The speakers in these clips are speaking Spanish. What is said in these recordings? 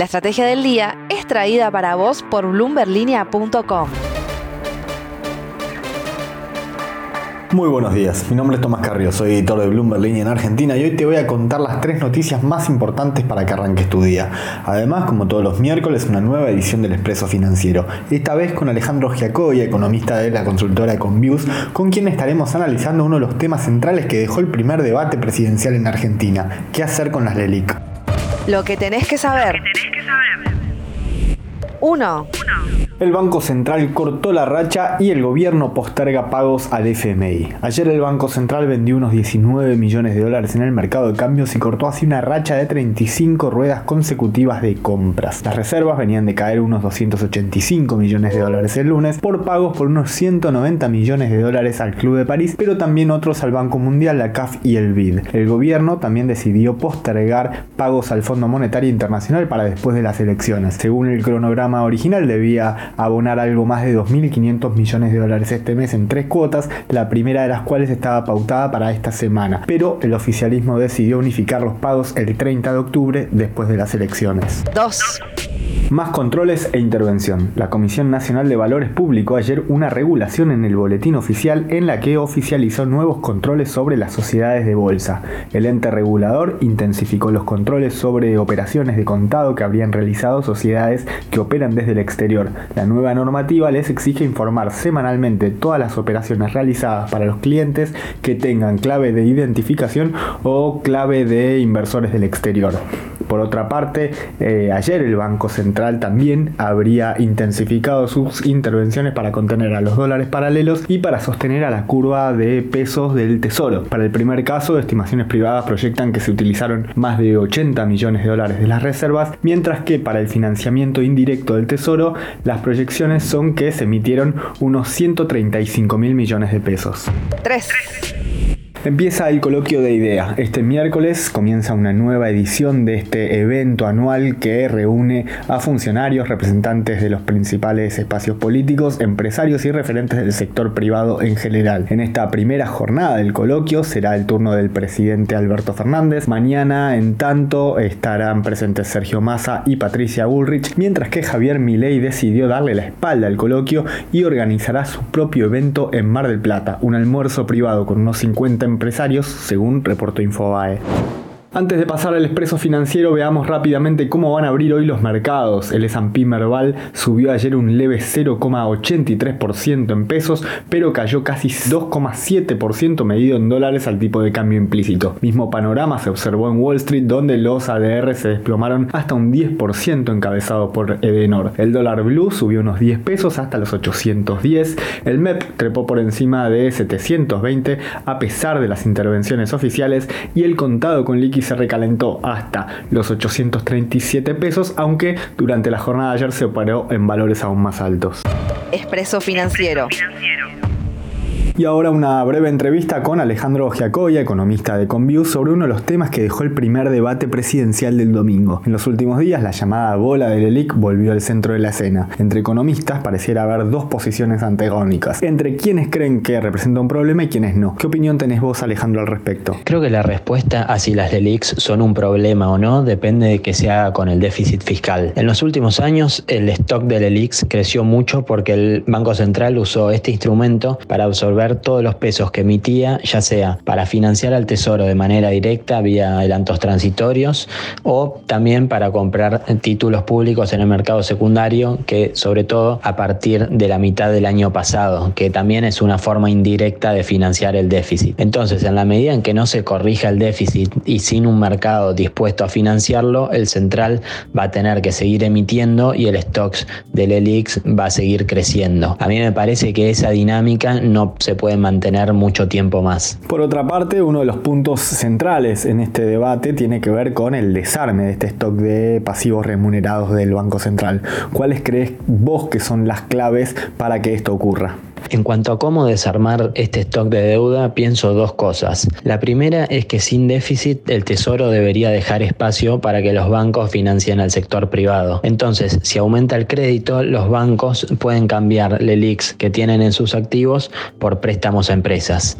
La estrategia del día es traída para vos por bloomberlinia.com. Muy buenos días, mi nombre es Tomás Carrillo, soy editor de Bloomberg Línea en Argentina y hoy te voy a contar las tres noticias más importantes para que arranques tu día. Además, como todos los miércoles, una nueva edición del Expreso Financiero, esta vez con Alejandro Giacoya, economista de la consultora Conviews, con quien estaremos analizando uno de los temas centrales que dejó el primer debate presidencial en Argentina, qué hacer con las LELIC. Lo que tenés que saber. 1. El Banco Central cortó la racha y el gobierno posterga pagos al FMI. Ayer el Banco Central vendió unos 19 millones de dólares en el mercado de cambios y cortó así una racha de 35 ruedas consecutivas de compras. Las reservas venían de caer unos 285 millones de dólares el lunes por pagos por unos 190 millones de dólares al Club de París, pero también otros al Banco Mundial, la CAF y el BID. El gobierno también decidió postergar pagos al Fondo Monetario Internacional para después de las elecciones. Según el cronograma original debía abonar algo más de 2.500 millones de dólares este mes en tres cuotas, la primera de las cuales estaba pautada para esta semana. Pero el oficialismo decidió unificar los pagos el 30 de octubre después de las elecciones. 2. Más controles e intervención. La Comisión Nacional de Valores publicó ayer una regulación en el boletín oficial en la que oficializó nuevos controles sobre las sociedades de bolsa. El ente regulador intensificó los controles sobre operaciones de contado que habrían realizado sociedades que operan desde el exterior. La nueva normativa les exige informar semanalmente todas las operaciones realizadas para los clientes que tengan clave de identificación o clave de inversores del exterior. Por otra parte, eh, ayer el Banco Central también habría intensificado sus intervenciones para contener a los dólares paralelos y para sostener a la curva de pesos del Tesoro. Para el primer caso, estimaciones privadas proyectan que se utilizaron más de 80 millones de dólares de las reservas, mientras que para el financiamiento indirecto del Tesoro, las proyecciones son que se emitieron unos 135 mil millones de pesos. 3. Empieza el coloquio de idea. Este miércoles comienza una nueva edición de este evento anual que reúne a funcionarios, representantes de los principales espacios políticos, empresarios y referentes del sector privado en general. En esta primera jornada del coloquio será el turno del presidente Alberto Fernández. Mañana, en tanto, estarán presentes Sergio Massa y Patricia Bullrich, mientras que Javier Milei decidió darle la espalda al coloquio y organizará su propio evento en Mar del Plata, un almuerzo privado con unos 50 empresarios, según reportó Infobae. Antes de pasar al expreso financiero, veamos rápidamente cómo van a abrir hoy los mercados. El S&P Merval subió ayer un leve 0,83% en pesos, pero cayó casi 2,7% medido en dólares al tipo de cambio implícito. Mismo panorama se observó en Wall Street, donde los ADR se desplomaron hasta un 10% encabezado por Edenor. El dólar blue subió unos 10 pesos hasta los 810. El MEP trepó por encima de 720 a pesar de las intervenciones oficiales y el contado con líquido se recalentó hasta los 837 pesos, aunque durante la jornada de ayer se operó en valores aún más altos. Expreso financiero. Y ahora una breve entrevista con Alejandro Giacoya, economista de Conview, sobre uno de los temas que dejó el primer debate presidencial del domingo. En los últimos días, la llamada bola del ELIC volvió al centro de la escena. Entre economistas pareciera haber dos posiciones antagónicas, entre quienes creen que representa un problema y quienes no. ¿Qué opinión tenés vos, Alejandro, al respecto? Creo que la respuesta a si las LELICs son un problema o no depende de que se haga con el déficit fiscal. En los últimos años, el stock de LELICs creció mucho porque el Banco Central usó este instrumento para absorber todos los pesos que emitía, ya sea para financiar al Tesoro de manera directa vía adelantos transitorios o también para comprar títulos públicos en el mercado secundario, que sobre todo a partir de la mitad del año pasado, que también es una forma indirecta de financiar el déficit. Entonces, en la medida en que no se corrija el déficit y sin un mercado dispuesto a financiarlo, el central va a tener que seguir emitiendo y el stocks del ELIX va a seguir creciendo. A mí me parece que esa dinámica no se puede mantener mucho tiempo más. Por otra parte, uno de los puntos centrales en este debate tiene que ver con el desarme de este stock de pasivos remunerados del Banco Central. ¿Cuáles crees vos que son las claves para que esto ocurra? En cuanto a cómo desarmar este stock de deuda, pienso dos cosas. La primera es que sin déficit el Tesoro debería dejar espacio para que los bancos financien al sector privado. Entonces, si aumenta el crédito, los bancos pueden cambiar LELIX que tienen en sus activos por préstamos a empresas.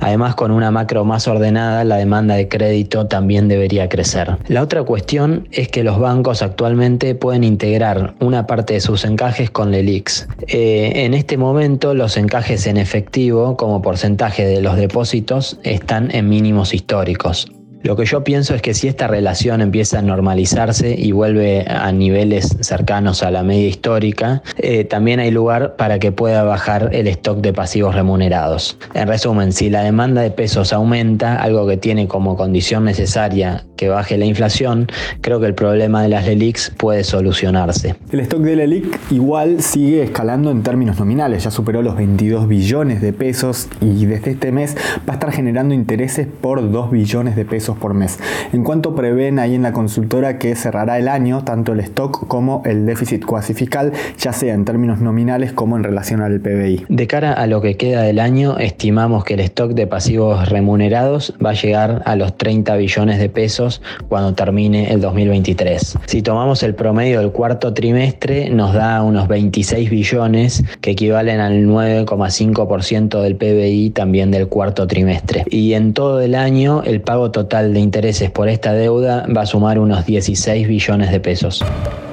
Además, con una macro más ordenada, la demanda de crédito también debería crecer. La otra cuestión es que los bancos actualmente pueden integrar una parte de sus encajes con LELIX. Eh, en este momento, los encajes en efectivo como porcentaje de los depósitos están en mínimos históricos. Lo que yo pienso es que si esta relación empieza a normalizarse y vuelve a niveles cercanos a la media histórica, eh, también hay lugar para que pueda bajar el stock de pasivos remunerados. En resumen, si la demanda de pesos aumenta, algo que tiene como condición necesaria que baje la inflación, creo que el problema de las LELIX puede solucionarse. El stock de LELIC igual sigue escalando en términos nominales, ya superó los 22 billones de pesos y desde este mes va a estar generando intereses por 2 billones de pesos por mes. En cuanto prevén ahí en la consultora que cerrará el año tanto el stock como el déficit cuasi fiscal, ya sea en términos nominales como en relación al PBI. De cara a lo que queda del año, estimamos que el stock de pasivos remunerados va a llegar a los 30 billones de pesos cuando termine el 2023. Si tomamos el promedio del cuarto trimestre, nos da unos 26 billones que equivalen al 9,5% del PBI también del cuarto trimestre. Y en todo el año, el pago total de intereses por esta deuda va a sumar unos 16 billones de pesos.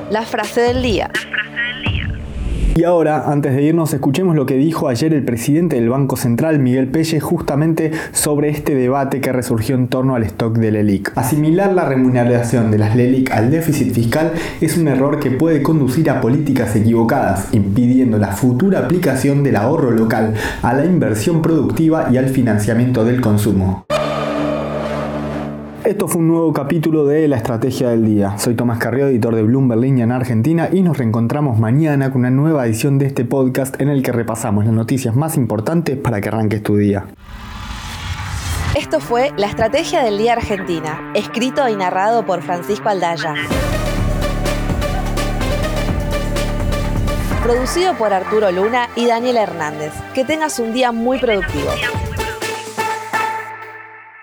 La frase del día. Y ahora, antes de irnos, escuchemos lo que dijo ayer el presidente del Banco Central, Miguel Pelle, justamente sobre este debate que resurgió en torno al stock de LELIC. Asimilar la remuneración de las LELIC al déficit fiscal es un error que puede conducir a políticas equivocadas, impidiendo la futura aplicación del ahorro local a la inversión productiva y al financiamiento del consumo. Esto fue un nuevo capítulo de La Estrategia del Día. Soy Tomás Carrió, editor de Bloomberg Línea en Argentina y nos reencontramos mañana con una nueva edición de este podcast en el que repasamos las noticias más importantes para que arranques tu día. Esto fue La Estrategia del Día Argentina, escrito y narrado por Francisco Aldaya. Producido por Arturo Luna y Daniel Hernández. Que tengas un día muy productivo.